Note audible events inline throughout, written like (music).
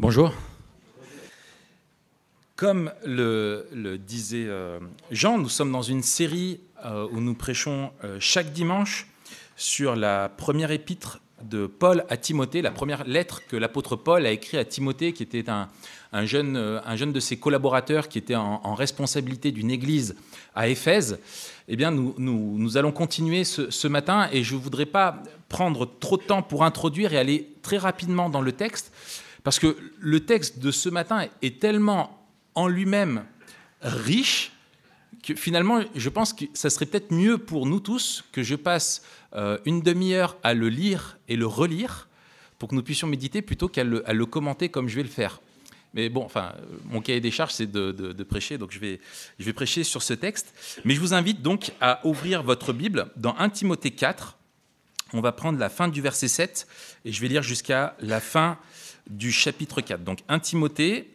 Bonjour. Comme le, disait euh, Jean, nous sommes dans une série euh, où nous prêchons euh, chaque dimanche sur la première épître de Paul à Timothée, la première lettre que l'apôtre Paul a écrite à Timothée, qui était un, jeune, un jeune de ses collaborateurs qui était en, responsabilité d'une église à Éphèse. Eh bien, nous, nous, allons continuer ce, ce, matin et je ne voudrais pas prendre trop de temps pour introduire et aller très rapidement dans le texte, parce que le texte de ce matin est tellement en lui-même riche que finalement, je pense que ça serait peut-être mieux pour nous tous que je passe euh, une demi-heure à le lire et le relire pour que nous puissions méditer plutôt qu'à le, commenter comme je vais le faire. Mais bon, enfin, mon cahier des charges, c'est de, prêcher, donc je vais, je vais prêcher sur ce texte. Mais je vous invite donc à ouvrir votre Bible dans 1 Timothée 4. On va prendre la fin du verset 7 et je vais lire jusqu'à la fin du chapitre 4. Donc 1 Timothée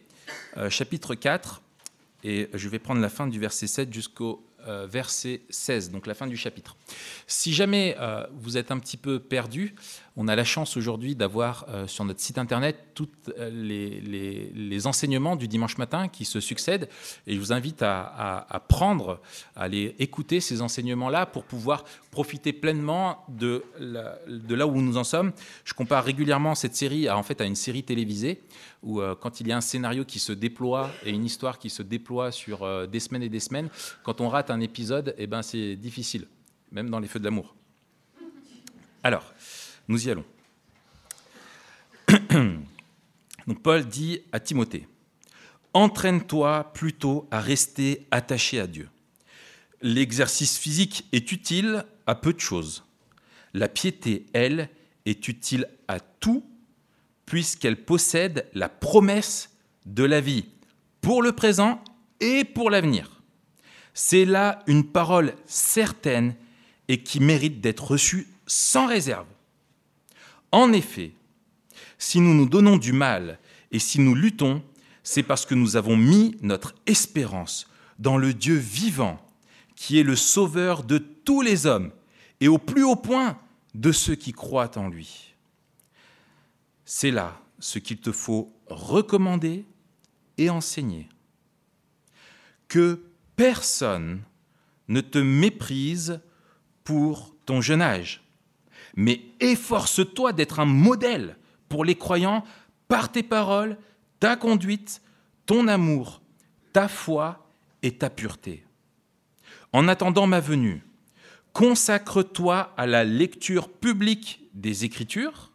euh, chapitre 4, et je vais prendre la fin du verset 7 jusqu'au verset 16, donc la fin du chapitre. Si jamais euh, vous êtes un petit peu perdu, on a la chance aujourd'hui d'avoir euh, sur notre site internet tous les, enseignements du dimanche matin qui se succèdent. Et je vous invite à, prendre, à aller écouter ces enseignements-là pour pouvoir profiter pleinement de, de là où nous en sommes. Je compare régulièrement cette série à, en fait, à une série télévisée où quand il y a un scénario qui se déploie et une histoire qui se déploie sur des semaines et des semaines, quand on rate un épisode, eh ben, c'est difficile, même dans les feux de l'amour. Alors, nous y allons. (coughs) Donc Paul dit à Timothée, Entraîne-toi plutôt à rester attaché à Dieu. L'exercice physique est utile à peu de choses. La piété, elle, est utile à tout, puisqu'elle possède la promesse de la vie pour le présent et pour l'avenir. C'est là une parole certaine et qui mérite d'être reçue sans réserve. En effet, si nous nous donnons du mal et si nous luttons, c'est parce que nous avons mis notre espérance dans le Dieu vivant, qui est le sauveur de tous les hommes et au plus haut point de ceux qui croient en lui. C'est là ce qu'il te faut recommander et enseigner. Que personne ne te méprise pour ton jeune âge, mais efforce-toi d'être un modèle pour les croyants par tes paroles, ta conduite, ton amour, ta foi et ta pureté. En attendant ma venue, consacre-toi à la lecture publique des Écritures,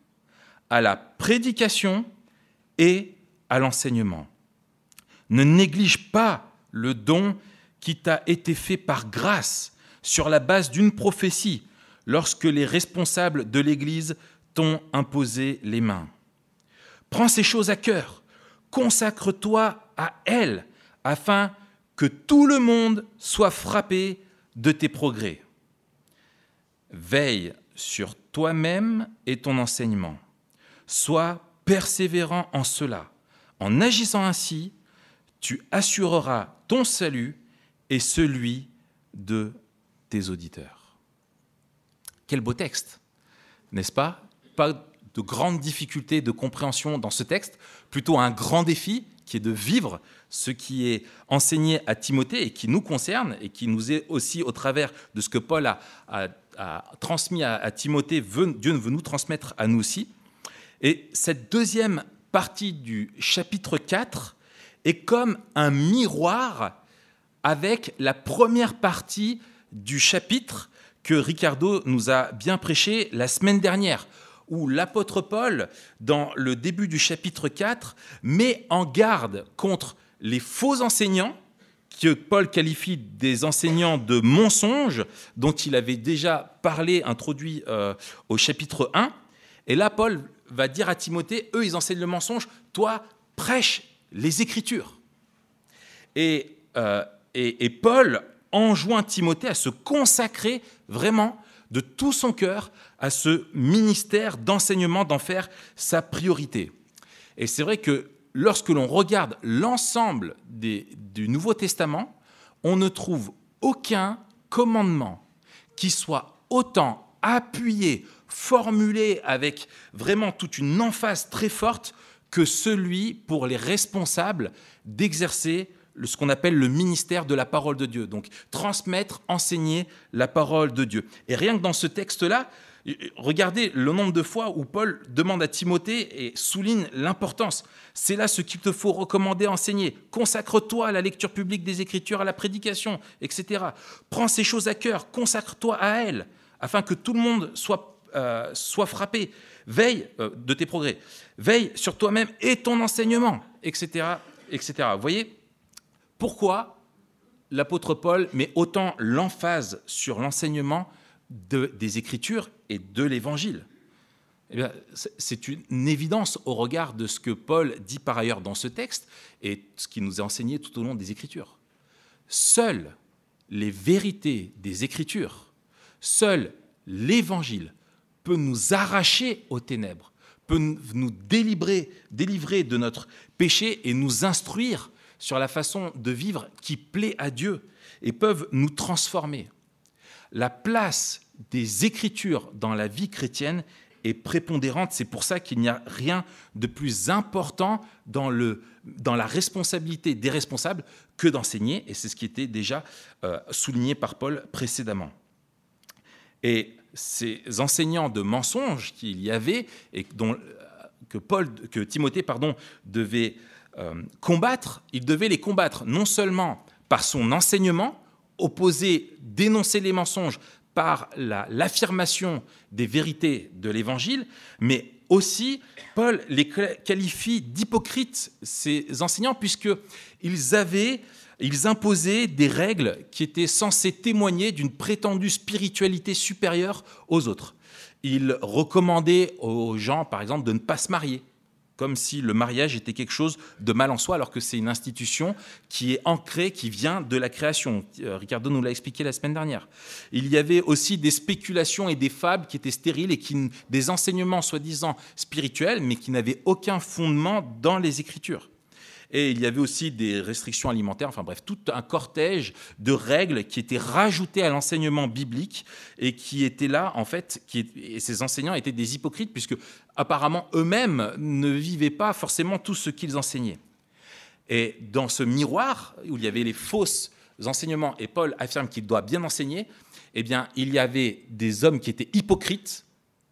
à la prédication et à l'enseignement. Ne néglige pas le don qui t'a été fait par grâce sur la base d'une prophétie lorsque les responsables de l'Église t'ont imposé les mains. Prends ces choses à cœur, consacre-toi à elles afin que tout le monde soit frappé de tes progrès. Veille sur toi-même et ton enseignement. Sois persévérant en cela. En agissant ainsi, tu assureras ton salut et celui de tes auditeurs. Quel beau texte, n'est-ce pas? Pas de grandes difficultés de compréhension dans ce texte, plutôt un grand défi qui est de vivre ce qui est enseigné à Timothée et qui nous concerne et qui nous est aussi au travers de ce que Paul a, transmis à, Timothée, Dieu veut nous transmettre à nous aussi. Et cette deuxième partie du chapitre 4 est comme un miroir avec la première partie du chapitre que Ricardo nous a bien prêché la semaine dernière, où l'apôtre Paul, dans le début du chapitre 4, met en garde contre les faux enseignants, que Paul qualifie des enseignants de mensonges, dont il avait déjà parlé, introduit euh, au chapitre 1. Et là, Paul va dire à Timothée, eux, ils enseignent le mensonge, toi, prêche les Écritures. Et euh, et, Paul enjoint Timothée à se consacrer vraiment de tout son cœur à ce ministère d'enseignement, d'en faire sa priorité. Et c'est vrai que lorsque l'on regarde l'ensemble du Nouveau Testament, on ne trouve aucun commandement qui soit autant appuyé, formulé avec vraiment toute une emphase très forte que celui pour les responsables d'exercer ce qu'on appelle le ministère de la parole de Dieu. Donc transmettre, enseigner la parole de Dieu. Et rien que dans ce texte-là, regardez le nombre de fois où Paul demande à Timothée et souligne l'importance. C'est là ce qu'il te faut recommander, enseigner. Consacre-toi à la lecture publique des Écritures, à la prédication, etc. Prends ces choses à cœur, consacre-toi à elles, afin que tout le monde soit, euh, soit frappé. Veille euh, de tes progrès. Veille sur toi-même et ton enseignement, etc. etc. Vous voyez pourquoi l'apôtre Paul met autant l'emphase sur l'enseignement des Écritures et de l'Évangile? Eh c'est une évidence au regard de ce que Paul dit par ailleurs dans ce texte et ce qui nous est enseigné tout au long des Écritures. Seules les vérités des Écritures, seul l'Évangile peut nous arracher aux ténèbres, peut nous délivrer, délivrer de notre péché et nous instruire sur la façon de vivre qui plaît à Dieu et peuvent nous transformer. La place des Écritures dans la vie chrétienne est prépondérante. C'est pour ça qu'il n'y a rien de plus important dans, le, dans la responsabilité des responsables que d'enseigner, et c'est ce qui était déjà euh, souligné par Paul précédemment. Et ces enseignants de mensonges qu'il y avait et dont, que, Timothée pardon, devait euh, combattre, il devait les combattre non seulement par son enseignement, opposer, dénoncer les mensonges par l'affirmation des vérités de l'Évangile, mais aussi Paul les qualifie d'hypocrites, ces enseignants, puisqu'ils avaient, ils imposaient des règles qui étaient censées témoigner d'une prétendue spiritualité supérieure aux autres. Ils recommandaient aux gens, par exemple, de ne pas se marier comme si le mariage était quelque chose de mal en soi, alors que c'est une institution qui est ancrée, qui vient de la création. Euh, Ricardo nous l'a expliqué la semaine dernière. Il y avait aussi des spéculations et des fables qui étaient stériles et qui, des enseignements soi-disant spirituels, mais qui n'avaient aucun fondement dans les Écritures. Et il y avait aussi des restrictions alimentaires, enfin bref, tout un cortège de règles qui étaient rajoutées à l'enseignement biblique et qui étaient là, en fait, et ces enseignants étaient des hypocrites, puisque apparemment eux-mêmes ne vivaient pas forcément tout ce qu'ils enseignaient. Et dans ce miroir, où il y avait les fausses enseignements, et Paul affirme qu'il doit bien enseigner, eh bien, il y avait des hommes qui étaient hypocrites,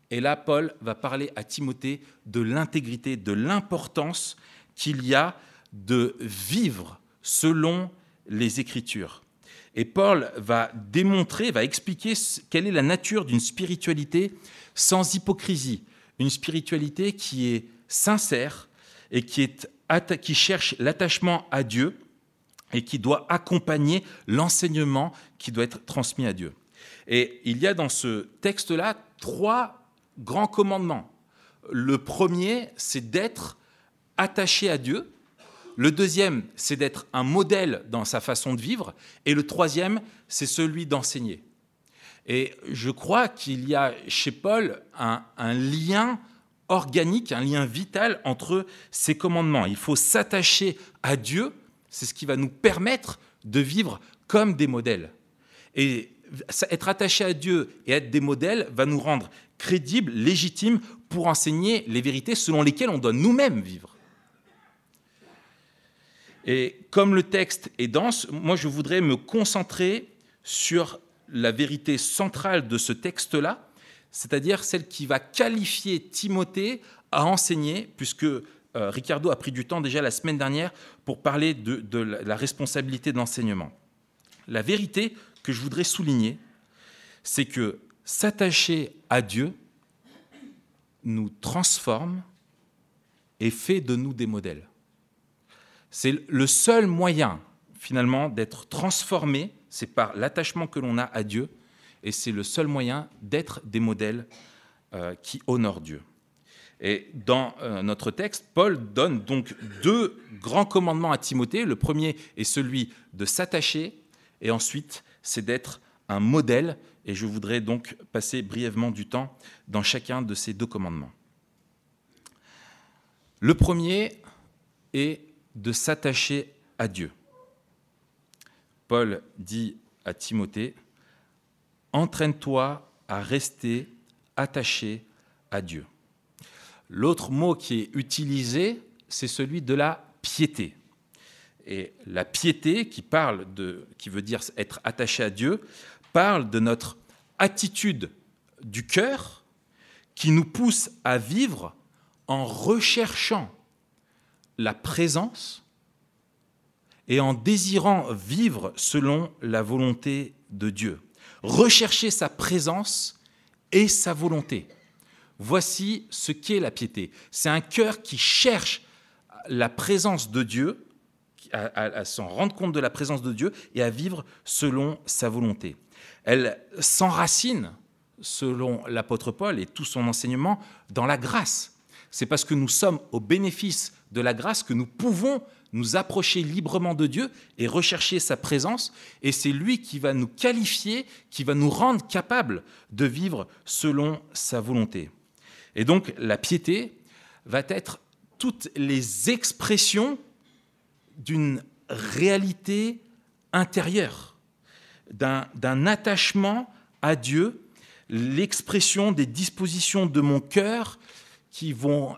et là, Paul va parler à Timothée de l'intégrité, de l'importance qu'il y a de vivre selon les Écritures. Et Paul va démontrer, va expliquer quelle est la nature d'une spiritualité sans hypocrisie, une spiritualité qui est sincère et qui, est, qui cherche l'attachement à Dieu et qui doit accompagner l'enseignement qui doit être transmis à Dieu. Et il y a dans ce texte-là trois grands commandements. Le premier, c'est d'être attaché à Dieu, le deuxième, c'est d'être un modèle dans sa façon de vivre. Et le troisième, c'est celui d'enseigner. Et je crois qu'il y a chez Paul un, lien organique, un lien vital entre ces commandements. Il faut s'attacher à Dieu, c'est ce qui va nous permettre de vivre comme des modèles. Et être attaché à Dieu et être des modèles va nous rendre crédibles, légitimes pour enseigner les vérités selon lesquelles on doit nous-mêmes vivre. Et comme le texte est dense, moi je voudrais me concentrer sur la vérité centrale de ce texte-là, c'est-à-dire celle qui va qualifier Timothée à enseigner, puisque euh, Ricardo a pris du temps déjà la semaine dernière pour parler de, la responsabilité de l'enseignement. La vérité que je voudrais souligner, c'est que s'attacher à Dieu nous transforme et fait de nous des modèles. C'est le seul moyen, finalement, d'être transformé, c'est par l'attachement que l'on a à Dieu, et c'est le seul moyen d'être des modèles euh, qui honorent Dieu. Et dans euh, notre texte, Paul donne donc deux grands commandements à Timothée. Le premier est celui de s'attacher, et ensuite, c'est d'être un modèle. Et je voudrais donc passer brièvement du temps dans chacun de ces deux commandements. Le premier est de s'attacher à Dieu. Paul dit à Timothée, entraîne-toi à rester attaché à Dieu. L'autre mot qui est utilisé c'est celui de la piété. Et la piété, qui qui veut dire être attaché à Dieu, parle de notre attitude du cœur qui nous pousse à vivre en recherchant la présence et en désirant vivre selon la volonté de Dieu. Rechercher sa présence et sa volonté. Voici ce qu'est la piété. C'est un cœur qui cherche la présence de Dieu, à, s'en rendre compte de la présence de Dieu et à vivre selon sa volonté. Elle s'enracine, selon l'apôtre Paul et tout son enseignement, dans la grâce. C'est parce que nous sommes au bénéfice de la grâce que nous pouvons nous approcher librement de Dieu et rechercher sa présence. Et c'est lui qui va nous qualifier, qui va nous rendre capables de vivre selon sa volonté. Et donc la piété va être toutes les expressions d'une réalité intérieure, d'un attachement à Dieu, l'expression des dispositions de mon cœur qui vont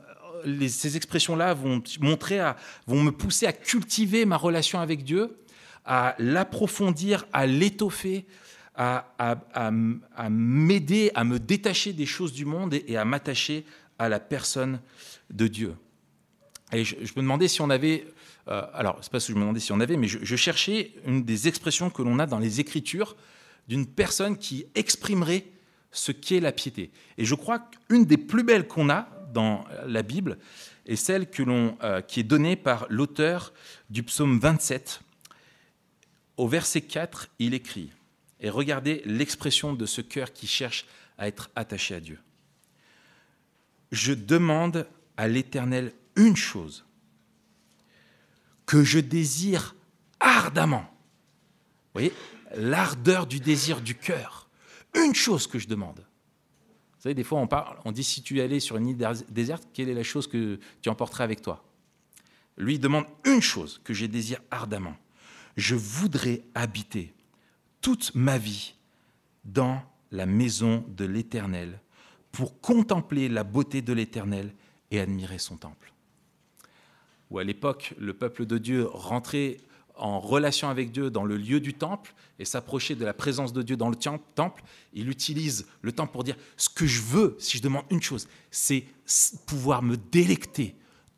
ces expressions-là vont montrer, vont me pousser à cultiver ma relation avec Dieu, à l'approfondir, à l'étoffer, à, m'aider, à me détacher des choses du monde et, à m'attacher à la personne de Dieu. Et je, me demandais si on avait, euh, alors c'est pas ce que je me demandais si on avait, mais je cherchais une des expressions que l'on a dans les Écritures d'une personne qui exprimerait ce qu'est la piété. Et je crois qu'une des plus belles qu'on a dans la Bible est celle que euh, qui est donnée par l'auteur du psaume 27. Au verset 4, il écrit, et regardez l'expression de ce cœur qui cherche à être attaché à Dieu. Je demande à l'Éternel une chose que je désire ardemment. Vous voyez, l'ardeur du désir du cœur. Une chose que je demande. Vous savez, des fois, on, parle, on dit si tu allais sur une île déserte, quelle est la chose que tu emporterais avec toi? Lui demande une chose que j'ai désire ardemment. Je voudrais habiter toute ma vie dans la maison de l'Éternel pour contempler la beauté de l'Éternel et admirer son temple. Ou à l'époque, le peuple de Dieu rentrait en relation avec Dieu dans le lieu du temple et s'approcher de la présence de Dieu dans le temple, il utilise le temps pour dire ce que je veux, si je demande une chose, c'est pouvoir me délecter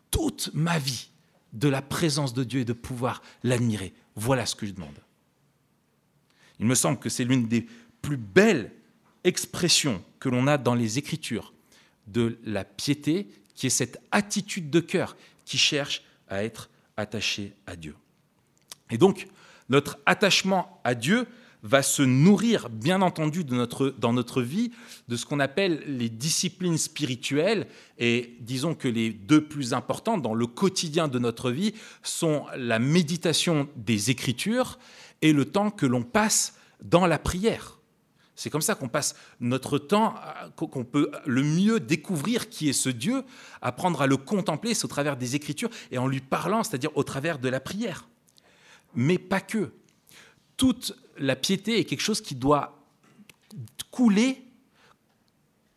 toute ma vie de la présence de Dieu et de pouvoir l'admirer. Voilà ce que je demande. Il me semble que c'est l'une des plus belles expressions que l'on a dans les Écritures de la piété, qui est cette attitude de cœur qui cherche à être attaché à Dieu. Et donc, notre attachement à Dieu va se nourrir, bien entendu, dans notre vie de ce qu'on appelle les disciplines spirituelles. Et disons que les deux plus importantes dans le quotidien de notre vie sont la méditation des Écritures et le temps que l'on passe dans la prière. C'est comme ça qu'on passe notre temps, qu'on peut le mieux découvrir qui est ce Dieu, apprendre à le contempler, c'est au travers des Écritures et en lui parlant, c'est-à-dire au travers de la prière mais pas que. Toute la piété est quelque chose qui doit couler,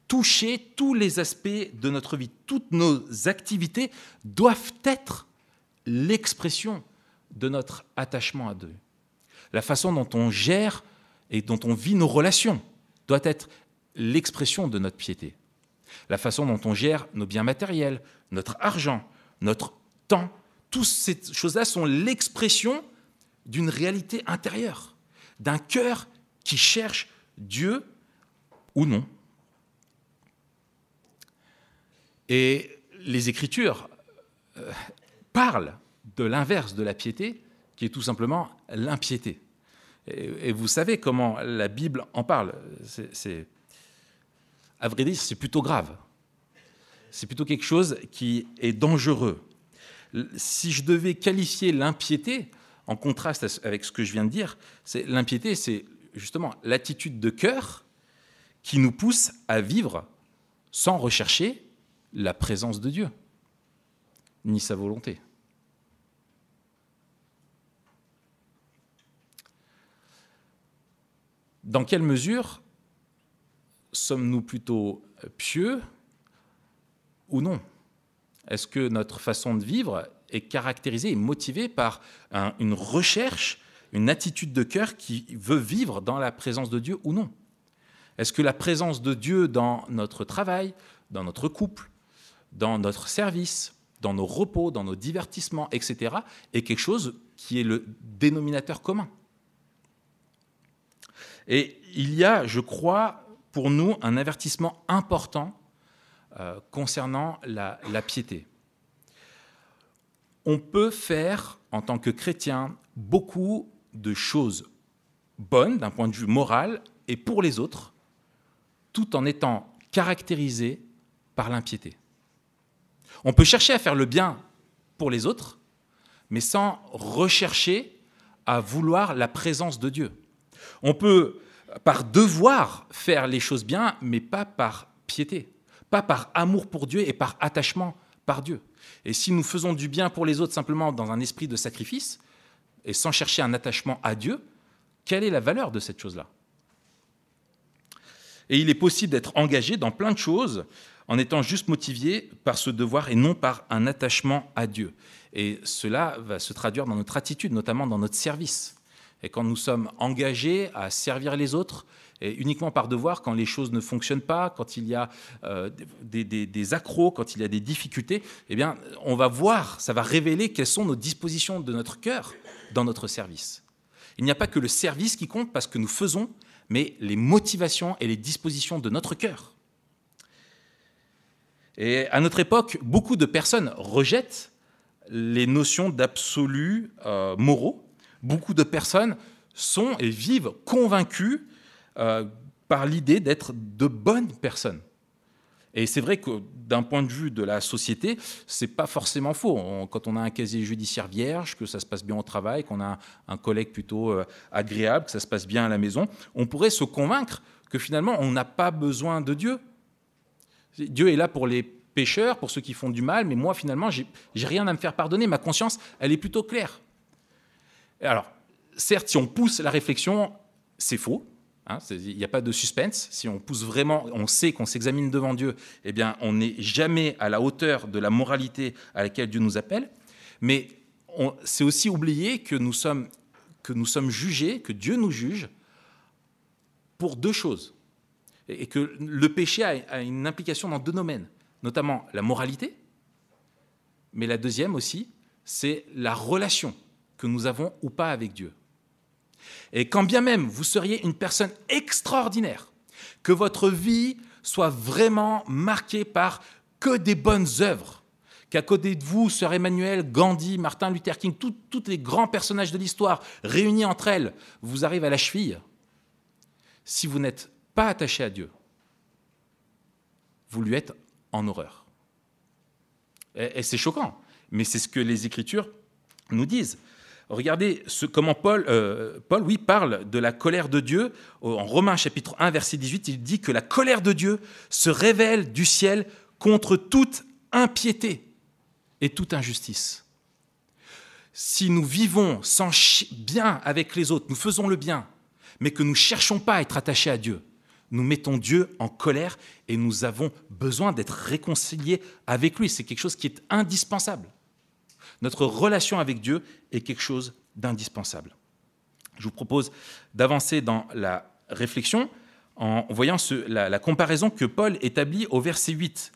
toucher tous les aspects de notre vie. Toutes nos activités doivent être l'expression de notre attachement à Dieu. La façon dont on gère et dont on vit nos relations doit être l'expression de notre piété. La façon dont on gère nos biens matériels, notre argent, notre temps, toutes ces choses-là sont l'expression d'une réalité intérieure, d'un cœur qui cherche Dieu ou non. Et les Écritures euh, parlent de l'inverse de la piété, qui est tout simplement l'impiété. Et, vous savez comment la Bible en parle. À vrai dire, c'est plutôt grave. C'est plutôt quelque chose qui est dangereux. Si je devais qualifier l'impiété, en contraste avec ce que je viens de dire, c'est l'impiété, c'est justement l'attitude de cœur qui nous pousse à vivre sans rechercher la présence de Dieu, ni sa volonté. Dans quelle mesure sommes-nous plutôt pieux ou non? Est-ce que notre façon de vivre est caractérisée et motivée par une recherche, une attitude de cœur qui veut vivre dans la présence de Dieu ou non Est-ce que la présence de Dieu dans notre travail, dans notre couple, dans notre service, dans nos repos, dans nos divertissements, etc., est quelque chose qui est le dénominateur commun? Et il y a, je crois, pour nous, un avertissement important euh, concernant la, piété. On peut faire, en tant que chrétien, beaucoup de choses bonnes d'un point de vue moral et pour les autres, tout en étant caractérisé par l'impiété. On peut chercher à faire le bien pour les autres, mais sans rechercher à vouloir la présence de Dieu. On peut, par devoir, faire les choses bien, mais pas par piété pas par amour pour Dieu et par attachement par Dieu. Et si nous faisons du bien pour les autres simplement dans un esprit de sacrifice et sans chercher un attachement à Dieu, quelle est la valeur de cette chose-là? Et il est possible d'être engagé dans plein de choses en étant juste motivé par ce devoir et non par un attachement à Dieu. Et cela va se traduire dans notre attitude, notamment dans notre service. Et quand nous sommes engagés à servir les autres, et uniquement par devoir, quand les choses ne fonctionnent pas, quand il y a euh, des, des, accros, quand il y a des difficultés, eh bien, on va voir, ça va révéler quelles sont nos dispositions de notre cœur dans notre service. Il n'y a pas que le service qui compte parce que nous faisons, mais les motivations et les dispositions de notre cœur. Et à notre époque, beaucoup de personnes rejettent les notions d'absolus euh, moraux. Beaucoup de personnes sont et vivent convaincus euh, par l'idée d'être de bonnes personnes. Et c'est vrai que d'un point de vue de la société, c'est pas forcément faux. quand on a un casier judiciaire vierge, que ça se passe bien au travail, qu'on a un collègue plutôt euh, agréable, que ça se passe bien à la maison, on pourrait se convaincre que finalement on n'a pas besoin de Dieu. Dieu est là pour les pécheurs, pour ceux qui font du mal, mais moi finalement j'ai rien à me faire pardonner. Ma conscience, elle est plutôt claire. Alors, certes, si on pousse la réflexion, c'est faux. Hein, il n'y a pas de suspense. Si on pousse vraiment, on sait qu'on s'examine devant Dieu, eh bien, on n'est jamais à la hauteur de la moralité à laquelle Dieu nous appelle. Mais c'est aussi oublier que nous, sommes, que nous sommes jugés, que Dieu nous juge pour deux choses. Et que le péché a une implication dans deux domaines, notamment la moralité, mais la deuxième aussi, c'est la relation que nous avons ou pas avec Dieu. Et quand bien même vous seriez une personne extraordinaire, que votre vie soit vraiment marquée par que des bonnes œuvres, qu'à côté de vous, Sœur Emmanuel, Gandhi, Martin Luther King, tous les grands personnages de l'histoire réunis entre elles, vous arrivent à la cheville, si vous n'êtes pas attaché à Dieu, vous lui êtes en horreur. Et, et c'est choquant, mais c'est ce que les Écritures nous disent. Regardez comment Paul, euh, parle de la colère de Dieu. En Romains chapitre 1, verset 18, il dit que la colère de Dieu se révèle du ciel contre toute impiété et toute injustice. Si nous vivons sans bien avec les autres, nous faisons le bien, mais que nous ne cherchons pas à être attachés à Dieu, nous mettons Dieu en colère et nous avons besoin d'être réconciliés avec lui. C'est quelque chose qui est indispensable. Notre relation avec Dieu est quelque chose d'indispensable. Je vous propose d'avancer dans la réflexion en voyant la, comparaison que Paul établit au verset 8.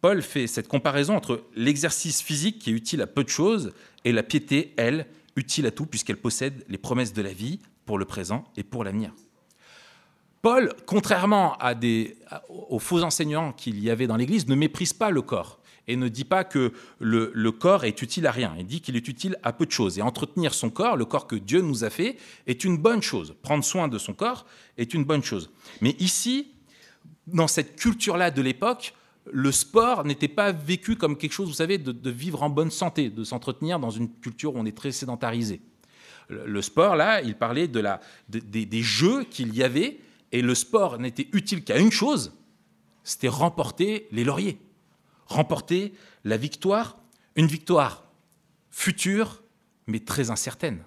Paul fait cette comparaison entre l'exercice physique qui est utile à peu de choses et la piété, elle, utile à tout puisqu'elle possède les promesses de la vie pour le présent et pour l'avenir. Paul, contrairement aux faux enseignants qu'il y avait dans l'Église, ne méprise pas le corps et ne dit pas que le, corps est utile à rien. Il dit qu'il est utile à peu de choses. Et entretenir son corps, le corps que Dieu nous a fait, est une bonne chose. Prendre soin de son corps est une bonne chose. Mais ici, dans cette culture-là de l'époque, le sport n'était pas vécu comme quelque chose, vous savez, de, vivre en bonne santé, de s'entretenir dans une culture où on est très sédentarisé. Le, sport, là, il parlait de la, des jeux qu'il y avait, et le sport n'était utile qu'à une chose, c'était remporter les lauriers remporter la victoire, une victoire future, mais très incertaine.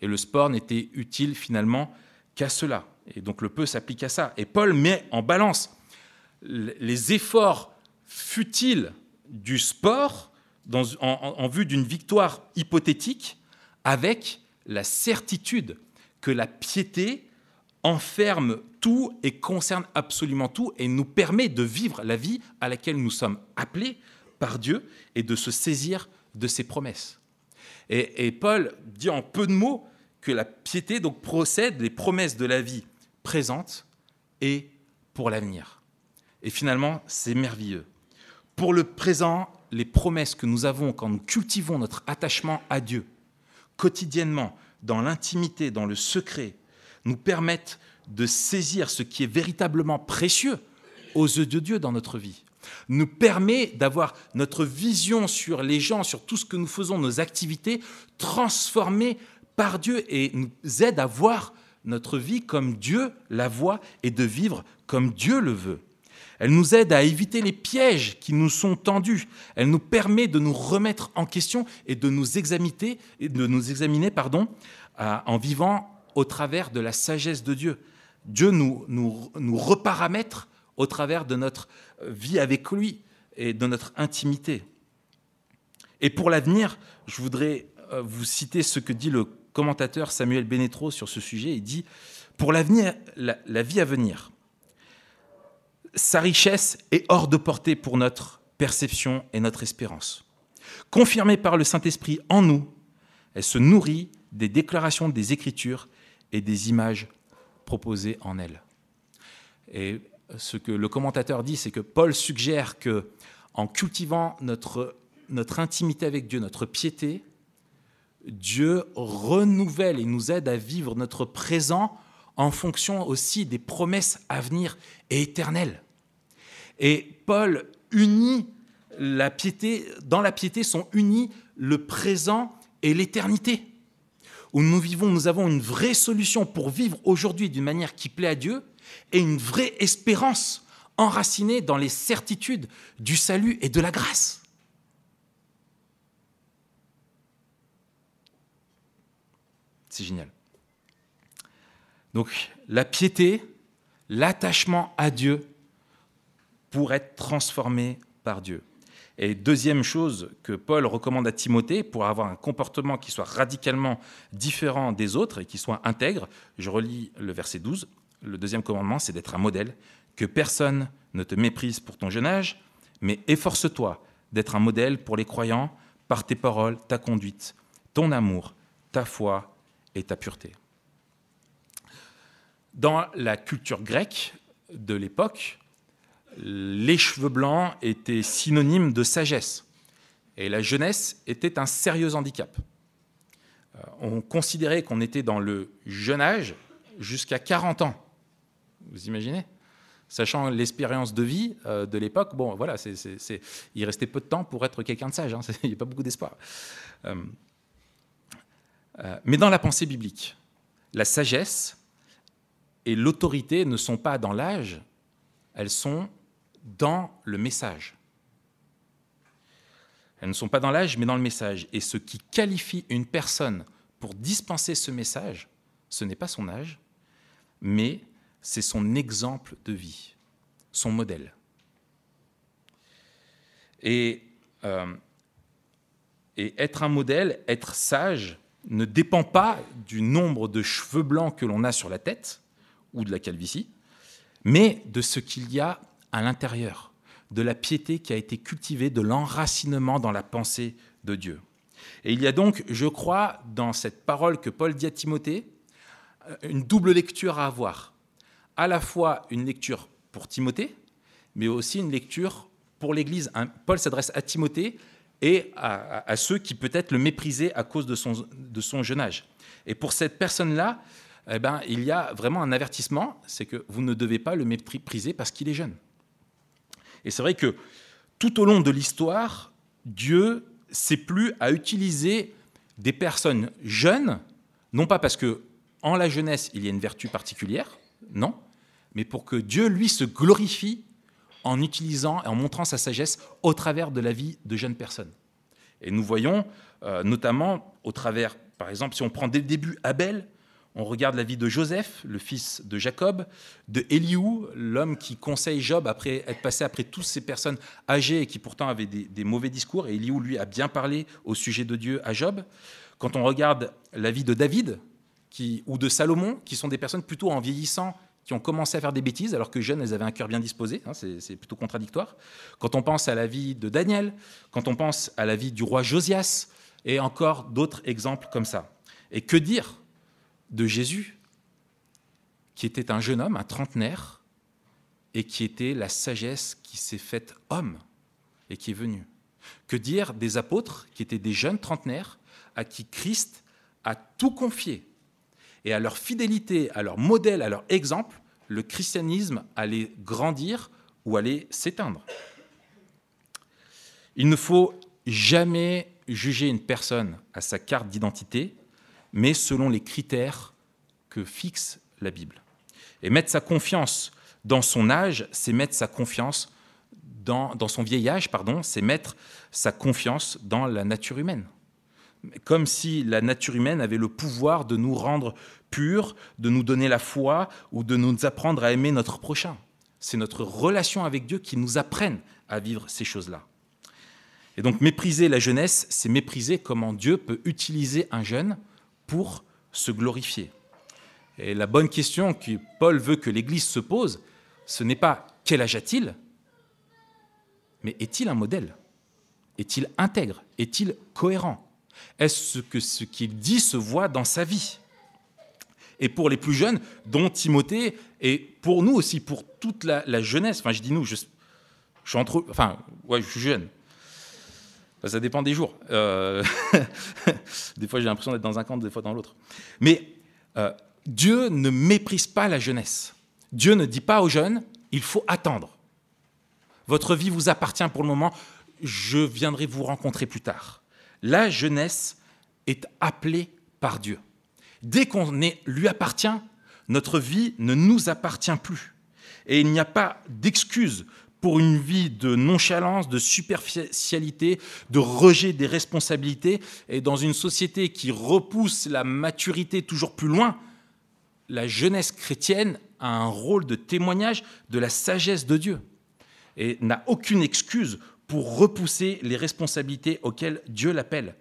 Et le sport n'était utile finalement qu'à cela. Et donc le peu s'applique à ça. Et Paul met en balance les efforts futiles du sport en, vue d'une victoire hypothétique avec la certitude que la piété enferme tout et concerne absolument tout et nous permet de vivre la vie à laquelle nous sommes appelés par Dieu et de se saisir de ses promesses. Et, Paul dit en peu de mots que la piété donc procède des promesses de la vie présente et pour l'avenir. Et finalement, c'est merveilleux. Pour le présent, les promesses que nous avons quand nous cultivons notre attachement à Dieu, quotidiennement, dans l'intimité, dans le secret, nous permettent de saisir ce qui est véritablement précieux aux yeux de Dieu dans notre vie, nous permet d'avoir notre vision sur les gens, sur tout ce que nous faisons, nos activités, transformées par Dieu et nous aide à voir notre vie comme Dieu la voit et de vivre comme Dieu le veut. Elle nous aide à éviter les pièges qui nous sont tendus. Elle nous permet de nous remettre en question et de nous examiner, de nous examiner pardon, en vivant au travers de la sagesse de Dieu. Dieu nous, nous, nous reparamètre au travers de notre vie avec lui et de notre intimité. Et pour l'avenir, je voudrais euh, vous citer ce que dit le commentateur Samuel Benetro sur ce sujet. Il dit Pour l'avenir, la, la vie à venir, sa richesse est hors de portée pour notre perception et notre espérance. Confirmée par le Saint-Esprit en nous, elle se nourrit des déclarations des Écritures et des images proposées en elle. Et ce que le commentateur dit, c'est que Paul suggère que, en cultivant notre, notre intimité avec Dieu, notre piété, Dieu renouvelle et nous aide à vivre notre présent en fonction aussi des promesses à venir et éternelles. Et Paul unit la piété, dans la piété sont unis le présent et l'éternité. Où nous vivons, nous avons une vraie solution pour vivre aujourd'hui d'une manière qui plaît à Dieu et une vraie espérance enracinée dans les certitudes du salut et de la grâce. C'est génial. Donc la piété, l'attachement à Dieu pour être transformé par Dieu. Et deuxième chose que Paul recommande à Timothée pour avoir un comportement qui soit radicalement différent des autres et qui soit intègre, je relis le verset 12, le deuxième commandement, c'est d'être un modèle, que personne ne te méprise pour ton jeune âge, mais efforce-toi d'être un modèle pour les croyants par tes paroles, ta conduite, ton amour, ta foi et ta pureté. Dans la culture grecque de l'époque, les cheveux blancs étaient synonymes de sagesse et la jeunesse était un sérieux handicap. Euh, on considérait qu'on était dans le jeune âge jusqu'à 40 ans. Vous imaginez? Sachant l'expérience de vie euh, de l'époque, bon, voilà, il restait peu de temps pour être quelqu'un de sage. Hein, (laughs) il n'y a pas beaucoup d'espoir. Euh, mais dans la pensée biblique, la sagesse et l'autorité ne sont pas dans l'âge, elles sont dans le message. Elles ne sont pas dans l'âge, mais dans le message. Et ce qui qualifie une personne pour dispenser ce message, ce n'est pas son âge, mais c'est son exemple de vie, son modèle. Et, euh, être un modèle, être sage, ne dépend pas du nombre de cheveux blancs que l'on a sur la tête ou de la calvitie, mais de ce qu'il y a à l'intérieur, de la piété qui a été cultivée, de l'enracinement dans la pensée de Dieu. Et il y a donc, je crois, dans cette parole que Paul dit à Timothée, une double lecture à avoir. À la fois une lecture pour Timothée, mais aussi une lecture pour l'Église. Paul s'adresse à Timothée et à, ceux qui peut-être le méprisaient à cause de son, de son jeune âge. Et pour cette personne-là, eh ben, il y a vraiment un avertissement, c'est que vous ne devez pas le mépriser parce qu'il est jeune. Et c'est vrai que tout au long de l'histoire, Dieu s'est plus à utiliser des personnes jeunes, non pas parce que en la jeunesse il y a une vertu particulière, non, mais pour que Dieu lui se glorifie en utilisant et en montrant sa sagesse au travers de la vie de jeunes personnes. Et nous voyons euh, notamment au travers, par exemple, si on prend dès le début Abel, On regarde la vie de Joseph, le fils de Jacob, de Eliou, l'homme qui conseille Job après être passé après toutes ces personnes âgées et qui pourtant avaient des, mauvais discours. Et Eliou, lui, a bien parlé au sujet de Dieu à Job. Quand on regarde la vie de David ou de Salomon, qui sont des personnes plutôt en vieillissant qui ont commencé à faire des bêtises, alors que jeunes, elles avaient un cœur bien disposé. Hein, c'est plutôt contradictoire. Quand on pense à la vie de Daniel, quand on pense à la vie du roi Josias, et encore d'autres exemples comme ça. Et que dire de Jésus, qui était un jeune homme, un trentenaire, et qui était la sagesse qui s'est faite homme et qui est venu Que dire des apôtres, qui étaient des jeunes trentenaires, à qui Christ a tout confié et à leur fidélité, à leur modèle, à leur exemple, le christianisme allait grandir ou allait s'éteindre. Il ne faut jamais juger une personne à sa carte d'identité, mais selon les critères que fixe la Bible. Et mettre sa confiance dans son âge, c'est mettre sa confiance dans, son vieil âge, pardon, c'est mettre sa confiance dans la nature humaine. Comme si la nature humaine avait le pouvoir de nous rendre pur, de nous donner la foi ou de nous apprendre à aimer notre prochain. C'est notre relation avec Dieu qui nous apprenne à vivre ces choses-là. Et donc mépriser la jeunesse, c'est mépriser comment Dieu peut utiliser un jeune pour se glorifier. Et la bonne question que Paul veut que l'Église se pose, ce n'est pas quel âge a-t-il, mais est-il un modèle? Est-il intègre? Est-il cohérent? Est-ce que ce qu'il dit se voit dans sa vie? Et pour les plus jeunes, dont Timothée, et pour nous aussi, pour toute la, jeunesse. Enfin, je dis nous, je, suis entre, enfin, ouais, je suis jeune. Ça dépend des jours. Euh, (laughs) des fois, j'ai l'impression d'être dans un camp, des fois dans l'autre. Mais euh, Dieu ne méprise pas la jeunesse. Dieu ne dit pas aux jeunes, il faut attendre. Votre vie vous appartient pour le moment, je viendrai vous rencontrer plus tard. La jeunesse est appelée par Dieu. Dès qu'on lui appartient, notre vie ne nous appartient plus. Et il n'y a pas d'excuse pour une vie de nonchalance, de superficialité, de rejet des responsabilités. Et dans une société qui repousse la maturité toujours plus loin, la jeunesse chrétienne a un rôle de témoignage de la sagesse de Dieu et n'a aucune excuse pour repousser les responsabilités auxquelles Dieu l'appelle.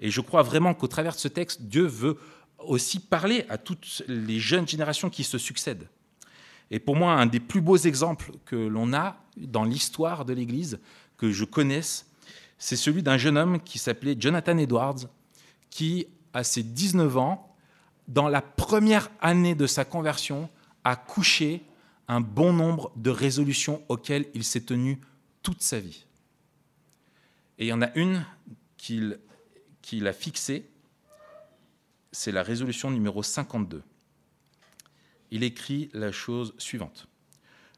Et je crois vraiment qu'au travers de ce texte, Dieu veut aussi parler à toutes les jeunes générations qui se succèdent. Et pour moi, un des plus beaux exemples que l'on a dans l'histoire de l'Église, que je connaisse, c'est celui d'un jeune homme qui s'appelait Jonathan Edwards, qui, à ses 19 ans, dans la première année de sa conversion, a couché un bon nombre de résolutions auxquelles il s'est tenu toute sa vie. Et il y en a une qu'il a fixée, c'est la résolution numéro 52. Il écrit la chose suivante.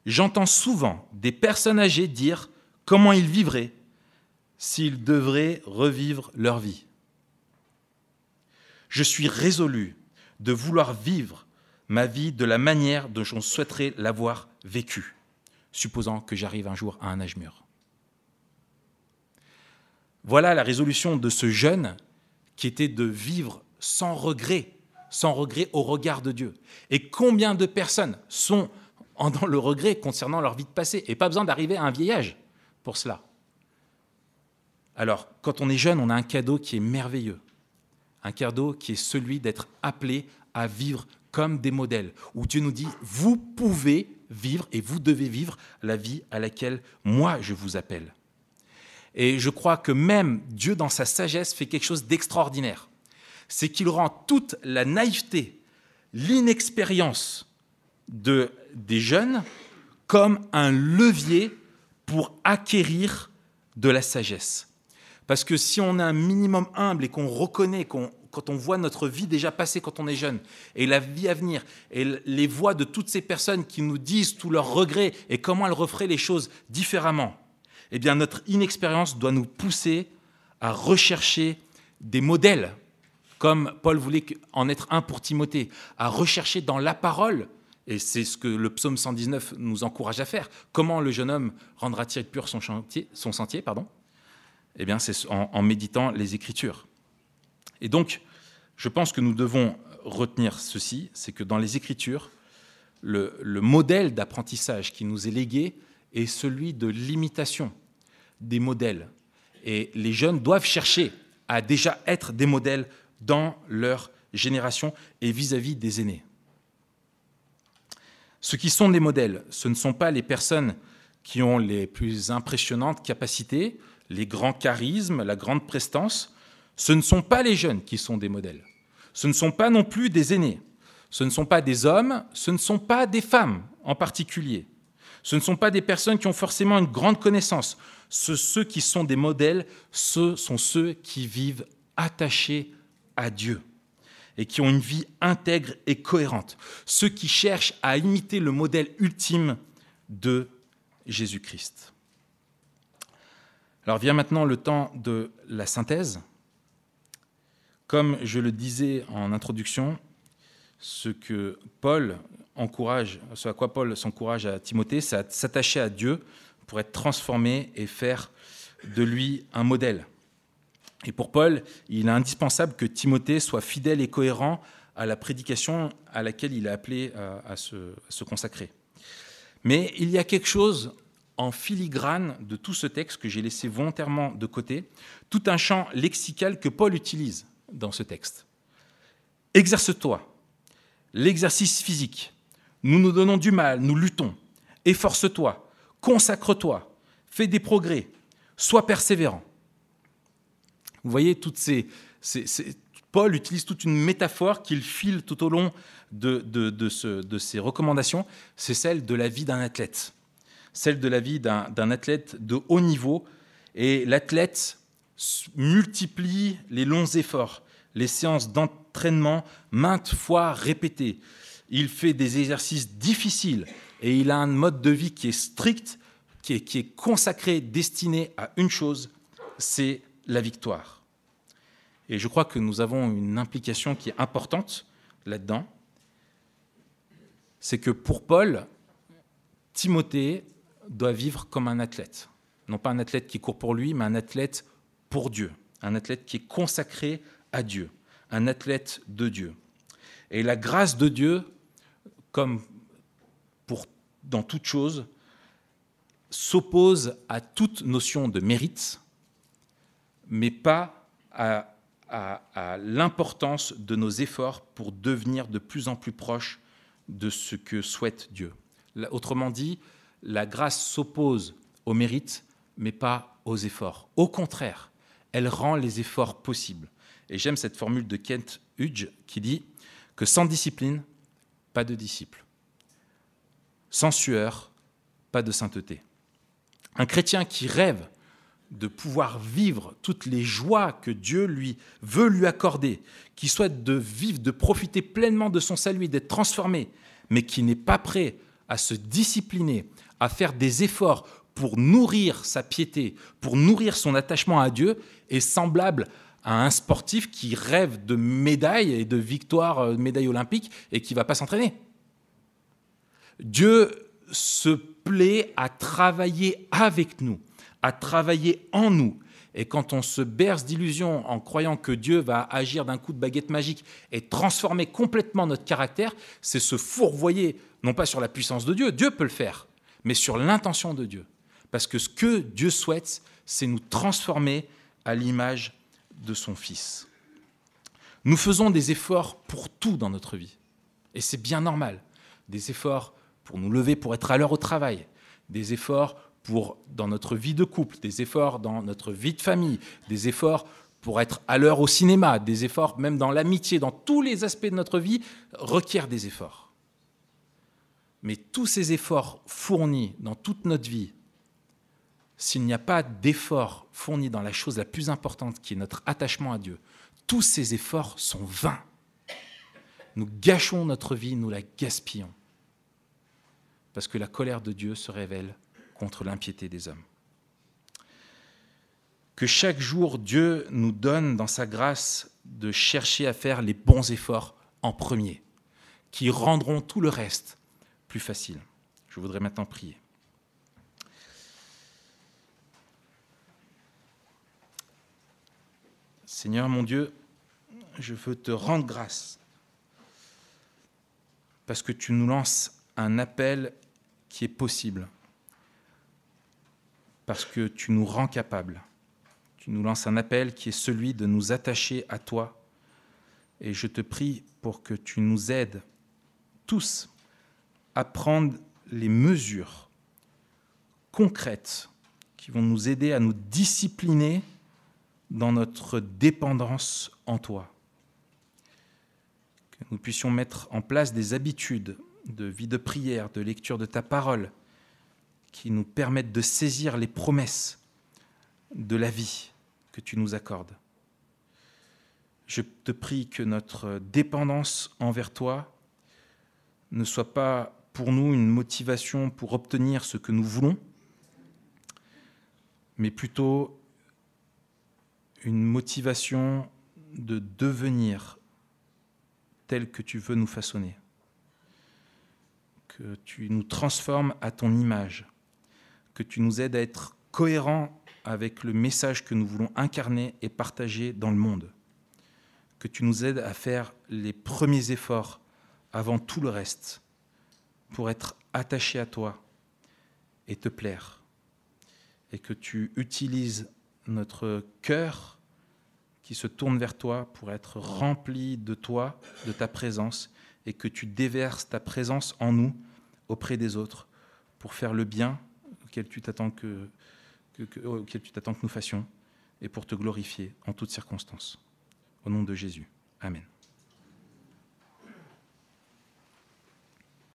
J'entends souvent des personnes âgées dire comment ils vivraient s'ils devraient revivre leur vie. Je suis résolu de vouloir vivre ma vie de la manière dont je souhaiterais l'avoir vécue, supposant que j'arrive un jour à un âge mûr. Voilà la résolution de ce jeune qui était de vivre sans regret, sans regret au regard de Dieu. Et combien de personnes sont dans le regret concernant leur vie de passé Et pas besoin d'arriver à un vieillage pour cela? Alors, quand on est jeune, on a un cadeau qui est merveilleux. Un cadeau qui est celui d'être appelé à vivre comme des modèles, où Dieu nous dit, vous pouvez vivre et vous devez vivre la vie à laquelle moi je vous appelle. Et je crois que même Dieu, dans sa sagesse, fait quelque chose d'extraordinaire c'est qu'il rend toute la naïveté, l'inexpérience de, des jeunes comme un levier pour acquérir de la sagesse. Parce que si on est un minimum humble et qu'on reconnaît, quand on voit notre vie déjà passée quand on est jeune, et la vie à venir, et les voix de toutes ces personnes qui nous disent tous leurs regrets et comment elles referaient les choses différemment, eh bien notre inexpérience doit nous pousser à rechercher des modèles comme Paul voulait en être un pour Timothée, à rechercher dans la parole, et c'est ce que le psaume 119 nous encourage à faire, comment le jeune homme rendra-t-il pur son, sentier pardon? Eh bien, c'est en, méditant les Écritures. Et donc, je pense que nous devons retenir ceci, c'est que dans les Écritures, le modèle d'apprentissage qui nous est légué est celui de l'imitation des modèles. Et les jeunes doivent chercher à déjà être des modèles dans leur génération et vis-à-vis des aînés. Ceux qui sont des modèles, ce ne sont pas les personnes qui ont les plus impressionnantes capacités, les grands charismes, la grande prestance. Ce ne sont pas les jeunes qui sont des modèles. Ce ne sont pas non plus des aînés. Ce ne sont pas des hommes, ce ne sont pas des femmes en particulier. Ce ne sont pas des personnes qui ont forcément une grande connaissance. ceux qui sont des modèles, ce sont ceux qui vivent attachés à Dieu et qui ont une vie intègre et cohérente. Ceux qui cherchent à imiter le modèle ultime de Jésus-Christ. Alors vient maintenant le temps de la synthèse. Comme je le disais en introduction, ce que Paul encourage, ce à quoi Paul s'encourage à Timothée, c'est à s'attacher à Dieu pour être transformé et faire de lui un modèle. Et pour Paul, il est indispensable que Timothée soit fidèle et cohérent à la prédication à laquelle il est appelé euh, à, se, consacrer. Mais il y a quelque chose en filigrane de tout ce texte que j'ai laissé volontairement de côté, tout un champ lexical que Paul utilise dans ce texte. Exerce-toi, l'exercice physique. Nous nous donnons du mal, nous luttons. Efforce-toi, consacre-toi, fais des progrès, sois persévérant. Vous voyez, Paul utilise toute une métaphore qu'il file tout au long de, ces recommandations, c'est celle de la vie d'un athlète, celle de la vie d'un athlète de haut niveau. Et l'athlète multiplie les longs efforts, les séances d'entraînement maintes fois répétées. Il fait des exercices difficiles et il a un mode de vie qui est strict, qui est consacré, destiné à une chose, c'est la victoire. Et je crois que nous avons une implication qui est importante là-dedans. C'est que pour Paul, Timothée doit vivre comme un athlète. Non pas un athlète qui court pour lui, mais un athlète pour Dieu. Un athlète qui est consacré à Dieu. Un athlète de Dieu. Et la grâce de Dieu, comme pour, dans toute chose, s'oppose à toute notion de mérite, mais pas à à, l'importance de nos efforts pour devenir de plus en plus proches de ce que souhaite Dieu. Autrement dit, la grâce s'oppose au mérite, mais pas aux efforts. Au contraire, elle rend les efforts possibles. Et j'aime cette formule de Kent Hudge qui dit que sans discipline, pas de disciple. Sans sueur, pas de sainteté. Un chrétien qui rêve de pouvoir vivre toutes les joies que Dieu lui veut lui accorder, qui souhaite de vivre, de profiter pleinement de son salut, d'être transformé, mais qui n'est pas prêt à se discipliner, à faire des efforts pour nourrir sa piété, pour nourrir son attachement à Dieu, est semblable à un sportif qui rêve de médailles et de victoires, de euh, médailles olympiques, et qui ne va pas s'entraîner. Dieu se plaît à travailler avec nous à travailler en nous. Et quand on se berce d'illusions en croyant que Dieu va agir d'un coup de baguette magique et transformer complètement notre caractère, c'est se fourvoyer, non pas sur la puissance de Dieu, Dieu peut le faire, mais sur l'intention de Dieu. Parce que ce que Dieu souhaite, c'est nous transformer à l'image de son Fils. Nous faisons des efforts pour tout dans notre vie. Et c'est bien normal. Des efforts pour nous lever, pour être à l'heure au travail. Des efforts pour, dans notre vie de couple, des efforts dans notre vie de famille, des efforts pour être à l'heure au cinéma, des efforts même dans l'amitié, dans tous les aspects de notre vie, requièrent des efforts. Mais tous ces efforts fournis dans toute notre vie, s'il n'y a pas d'efforts fournis dans la chose la plus importante qui est notre attachement à Dieu, tous ces efforts sont vains. Nous gâchons notre vie, nous la gaspillons. Parce que la colère de Dieu se révèle contre l'impiété des hommes. Que chaque jour, Dieu nous donne dans sa grâce de chercher à faire les bons efforts en premier, qui rendront tout le reste plus facile. Je voudrais maintenant prier. Seigneur mon Dieu, je veux te rendre grâce parce que tu nous lances un appel qui est possible, parce que tu nous rends capables. Tu nous lances un appel qui est celui de nous attacher à toi. Et je te prie pour que tu nous aides tous à prendre les mesures concrètes qui vont nous aider à nous discipliner dans notre dépendance en toi. Que nous puissions mettre en place des habitudes de vie de prière, de lecture de ta parole, qui nous permettent de saisir les promesses de la vie que tu nous accordes. Je te prie que notre dépendance envers toi ne soit pas pour nous une motivation pour obtenir ce que nous voulons, mais plutôt une motivation de devenir tel que tu veux nous façonner. Que tu nous transformes à ton image, que tu nous aides à être cohérents avec le message que nous voulons incarner et partager dans le monde. Que tu nous aides à faire les premiers efforts avant tout le reste pour être attaché à toi et te plaire. Et que tu utilises notre cœur qui se tourne vers toi pour être rempli de toi, de ta présence, et que tu déverses ta présence en nous auprès des autres pour faire le bien auquel tu t'attends que, tu t'attends que nous fassions et pour te glorifier en toutes circonstances. Au nom de Jésus. Amen.